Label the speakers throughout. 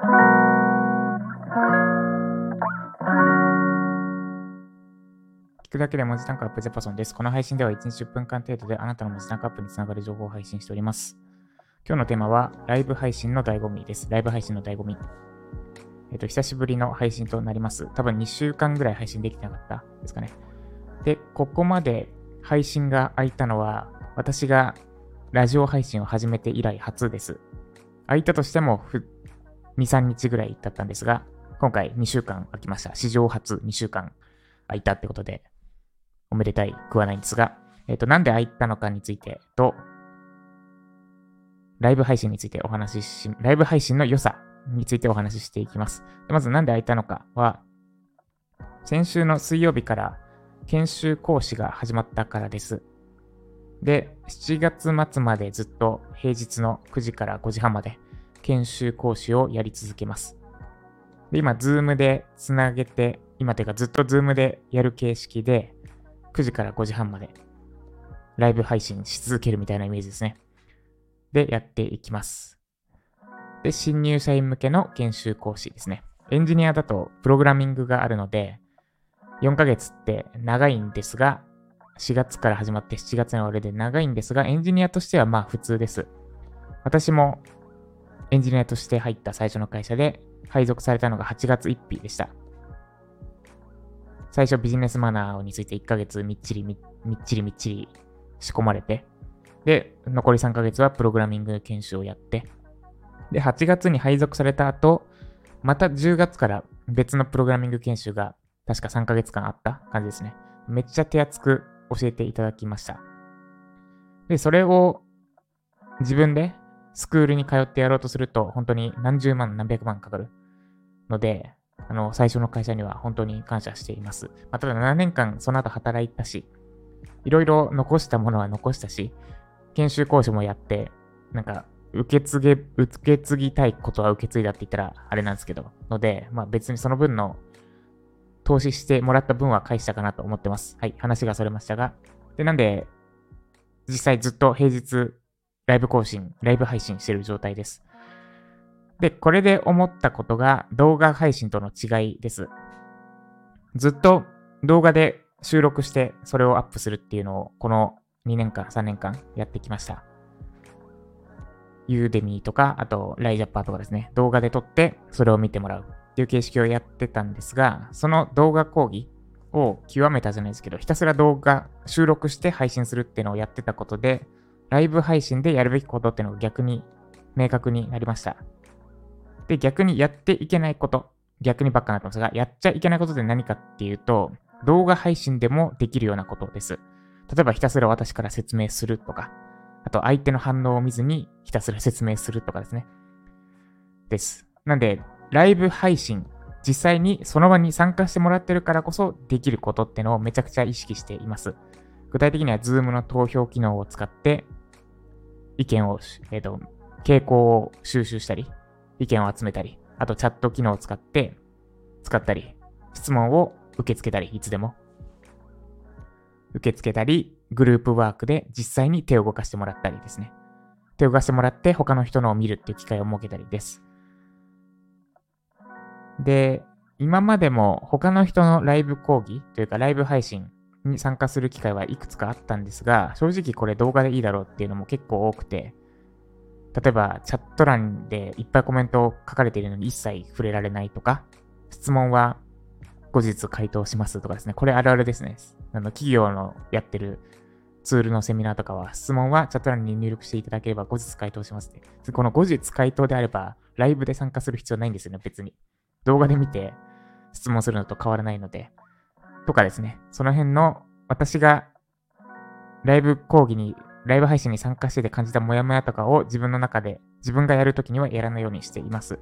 Speaker 1: 聞くだけで文字単価アップジャパソンです。この配信では1日10分間程度であなたの文字単価アップにつながる情報を配信しております。今日のテーマはライブ配信の醍醐味です。ライブ配信の醍醐味。えっ、と、久しぶりの配信となります。多分2週間ぐらい配信できてなかったですかね。で、ここまで配信が空いたのは、私がラジオ配信を始めて以来初です。空いたとしても2、3日ぐらい経ったんですが、今回2週間空きました。史上初2週間空いたってことで、おめでたいくはないんですが、えっ、ー、と、なんで空いたのかについてと、ライブ配信についてお話しし、ライブ配信の良さについてお話ししていきます。まずなんで空いたのかは、先週の水曜日から研修講師が始まったからです。で、7月末までずっと平日の9時から5時半まで研修講師をやり続けます。で、今、ズームでつなげて、今というかずっとズームでやる形式で、9時から5時半までライブ配信し続けるみたいなイメージですね。で、やっていきます。で、新入社員向けの研修講師ですね。エンジニアだとプログラミングがあるので、4ヶ月って長いんですが、4月から始まって7月の終わりで長いんですが、エンジニアとしてはまあ普通です。私もエンジニアとして入った最初の会社で配属されたのが8月1日でした。最初ビジネスマナーについて1ヶ月みっちりみっちりみっちり仕込まれて、で、残り3ヶ月はプログラミング研修をやって、で、8月に配属された後、また10月から別のプログラミング研修が確か3ヶ月間あった感じですね。めっちゃ手厚く教えていただきました。で、それを自分でスクールに通ってやろうとすると、本当に何十万、何百万かかるので、あの、最初の会社には本当に感謝しています。まあ、ただ7年間その後働いたし、いろいろ残したものは残したし、研修講師もやって、なんか、受け継げ、受け継ぎたいことは受け継いだって言ったらあれなんですけど、ので、まあ別にその分の投資してもらった分は返したかなと思ってます。はい、話がそれましたが。で、なんで、実際ずっと平日ライブ更新、ライブ配信してる状態です。で、これで思ったことが動画配信との違いです。ずっと動画で収録してそれをアップするっていうのをこの2年間、3年間やってきました。ユーデミーとか、あとライジャッパーとかですね、動画で撮ってそれを見てもらうっていう形式をやってたんですが、その動画講義を極めたじゃないですけど、ひたすら動画収録して配信するっていうのをやってたことで、ライブ配信でやるべきことっていうのが逆に明確になりました。で、逆にやっていけないこと、逆にばっかなってますが、やっちゃいけないことって何かっていうと、動画配信でもできるようなことです。例えばひたすら私から説明するとか、あと相手の反応を見ずにひたすら説明するとかですね。です。なんで、ライブ配信、実際にその場に参加してもらってるからこそできることってのをめちゃくちゃ意識しています。具体的には Zoom の投票機能を使って意見を、えっ、ー、と、傾向を収集したり、意見を集めたり、あとチャット機能を使って、使ったり、質問を受け付けたり、いつでも。受け付けたり、グループワークで実際に手を動かしてもらったりですね。手を動かしてもらって他の人のを見るっていう機会を設けたりです。で、今までも他の人のライブ講義というかライブ配信に参加する機会はいくつかあったんですが、正直これ動画でいいだろうっていうのも結構多くて、例えば、チャット欄でいっぱいコメントを書かれているのに一切触れられないとか、質問は後日回答しますとかですね。これあるあるですね。あの企業のやってるツールのセミナーとかは、質問はチャット欄に入力していただければ後日回答しますね。この後日回答であれば、ライブで参加する必要ないんですよね、別に。動画で見て質問するのと変わらないので。とかですね。その辺の私がライブ講義にライブ配信に参加してて感じたモヤモヤとかを自分の中で自分がやるときにはやらないようにしています。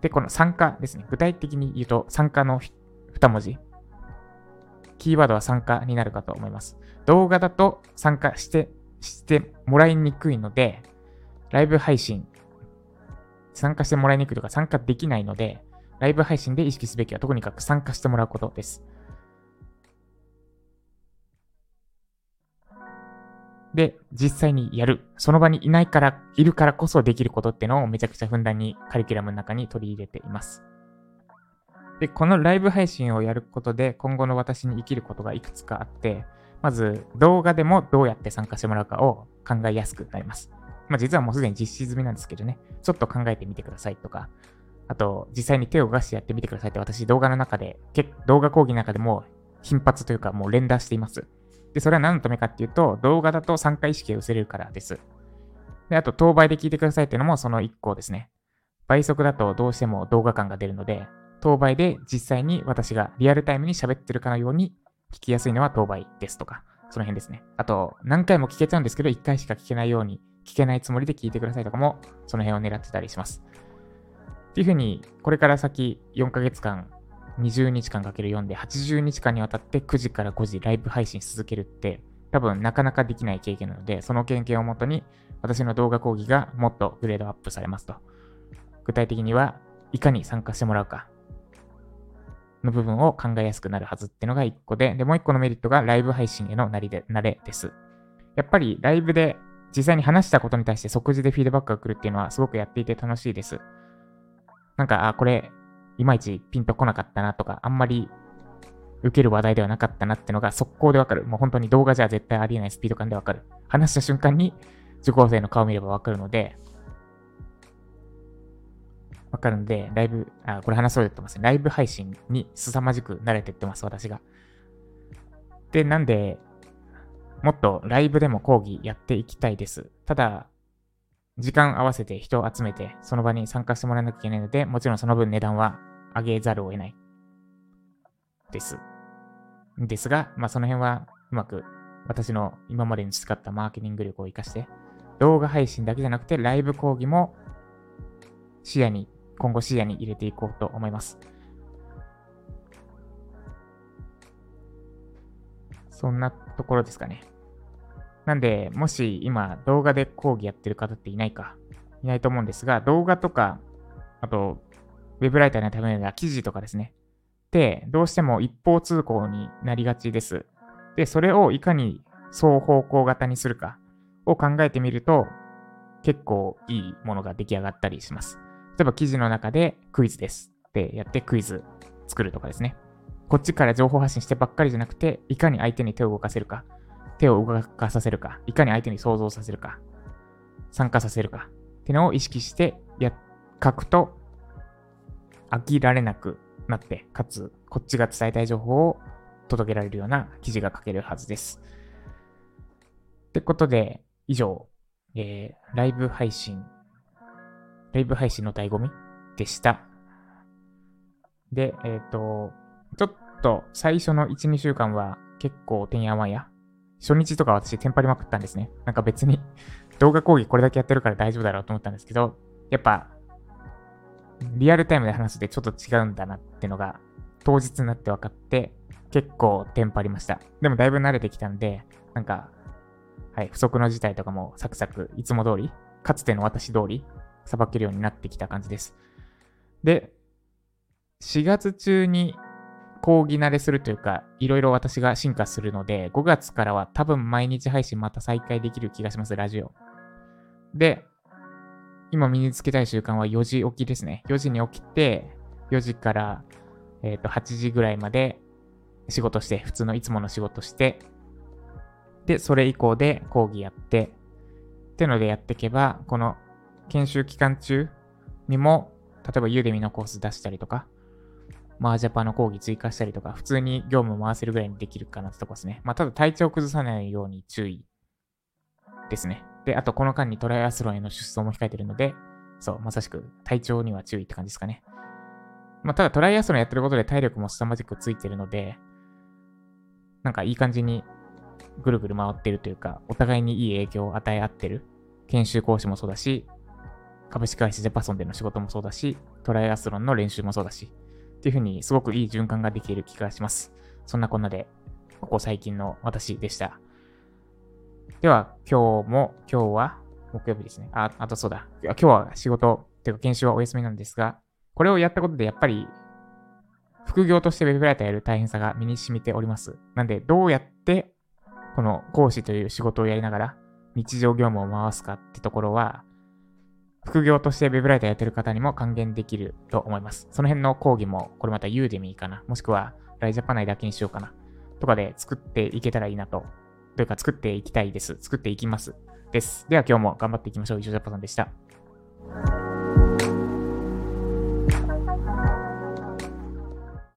Speaker 1: で、この参加ですね。具体的に言うと参加の2文字。キーワードは参加になるかと思います。動画だと参加して、してもらいにくいので、ライブ配信、参加してもらいにくいとか参加できないので、ライブ配信で意識すべきはとにかく参加してもらうことです。で、実際にやる。その場にいないから、いるからこそできることってのをめちゃくちゃふんだんにカリキュラムの中に取り入れています。で、このライブ配信をやることで今後の私に生きることがいくつかあって、まず動画でもどうやって参加してもらうかを考えやすくなります。まあ実はもうすでに実施済みなんですけどね、ちょっと考えてみてくださいとか、あと実際に手を動かしてやってみてくださいって私動画の中で、動画講義の中でも頻発というかもう連打しています。で、それは何のためかっていうと、動画だと参加意識が薄れるからです。で、あと、当倍で聞いてくださいっていうのもその1個ですね。倍速だとどうしても動画感が出るので、当倍で実際に私がリアルタイムに喋ってるかのように聞きやすいのは当倍ですとか、その辺ですね。あと、何回も聞けちゃうんですけど、1回しか聞けないように、聞けないつもりで聞いてくださいとかも、その辺を狙ってたりします。っていうふうに、これから先4ヶ月間20日間かける4で80日間にわたって9時から5時ライブ配信し続けるって多分なかなかできない経験なので、その経験をもとに私の動画講義がもっとグレードアップされますと。具体的にはいかに参加してもらうかの部分を考えやすくなるはずってのが1個で、で、もう1個のメリットがライブ配信への慣れで慣れです。やっぱりライブで実際に話したことに対して即時でフィードバックが来るっていうのはすごくやっていて楽しいです。なんか、あ、これいまいちピンとこなかったなとか、あんまり受ける話題ではなかったなってのが速攻でわかる。もう本当に動画じゃ絶対ありえないスピード感でわかる。話した瞬間に受講生の顔を見ればわかるので、わかるんで、ライブ、あ、これ話そうと言ってますね。ライブ配信に凄まじく慣れてってます、私が。で、なんで、もっとライブでも講義やっていきたいです。ただ、時間合わせて人を集めて、その場に参加してもらわなきゃいけないので、もちろんその分値段は上げざるを得ない。です。ですが、まあその辺はうまく私の今までに培ったマーケティング力を活かして、動画配信だけじゃなくてライブ講義も視野に、今後視野に入れていこうと思います。そんなところですかね。なんで、もし今動画で講義やってる方っていないか、いないと思うんですが、動画とか、あと、ウェブライターのためには記事とかですね。で、どうしても一方通行になりがちです。で、それをいかに双方向型にするかを考えてみると、結構いいものが出来上がったりします。例えば記事の中でクイズですってやってクイズ作るとかですね。こっちから情報発信してばっかりじゃなくて、いかに相手に手を動かせるか。手を動かさせるか、いかに相手に想像させるか、参加させるか、っていうのを意識してや、書くと、飽きられなくなって、かつ、こっちが伝えたい情報を届けられるような記事が書けるはずです。ってことで、以上、えー、ライブ配信、ライブ配信の醍醐味でした。で、えっ、ー、と、ちょっと最初の1、2週間は結構てんやわんや初日とか私テンパりまくったんですね。なんか別に動画講義これだけやってるから大丈夫だろうと思ったんですけど、やっぱ、リアルタイムで話すでちょっと違うんだなってのが、当日になって分かって、結構テンパりました。でもだいぶ慣れてきたんで、なんか、はい、不測の事態とかもサクサク、いつも通り、かつての私通り、さばけるようになってきた感じです。で、4月中に講義慣れするというか、いろいろ私が進化するので、5月からは多分毎日配信また再開できる気がします、ラジオ。で、今身につけたい習慣は4時起きですね。4時に起きて、4時から、えっ、ー、と8時ぐらいまで仕事して、普通のいつもの仕事して、で、それ以降で講義やって、ってのでやっていけば、この研修期間中にも、例えばユーデミのコース出したりとか、マージャパの講義追加したりとか、普通に業務回せるぐらいにできるかなってとこですね。まあ、ただ体調を崩さないように注意ですね。で、あとこの間にトライアスロンへの出走も控えてるので、そう、まさしく体調には注意って感じですかね。まあ、ただトライアスロンやってることで体力も凄まじくついてるので、なんかいい感じにぐるぐる回ってるというか、お互いにいい影響を与え合ってる。研修講師もそうだし、株式会社ジャパソンでの仕事もそうだし、トライアスロンの練習もそうだし、っていうふうにすごくいい循環ができる気がします。そんなこんなで、ここ最近の私でした。では、今日も、今日は木曜日ですね。あ、あとそうだ。今日は仕事、ていうか研修はお休みなんですが、これをやったことでやっぱり、副業としてウェブライターやる大変さが身に染みております。なんで、どうやって、この講師という仕事をやりながら、日常業務を回すかってところは、副業として Web ライターやってる方にも還元できると思います。その辺の講義も、これまた Udemy かな？もしくは、ライジャパ内だけにしようかな？とかで作っていけたらいいなと。というか作っていきたいです。作っていきます。です。では今日も頑張っていきましょう。以上、ジャパさんでした。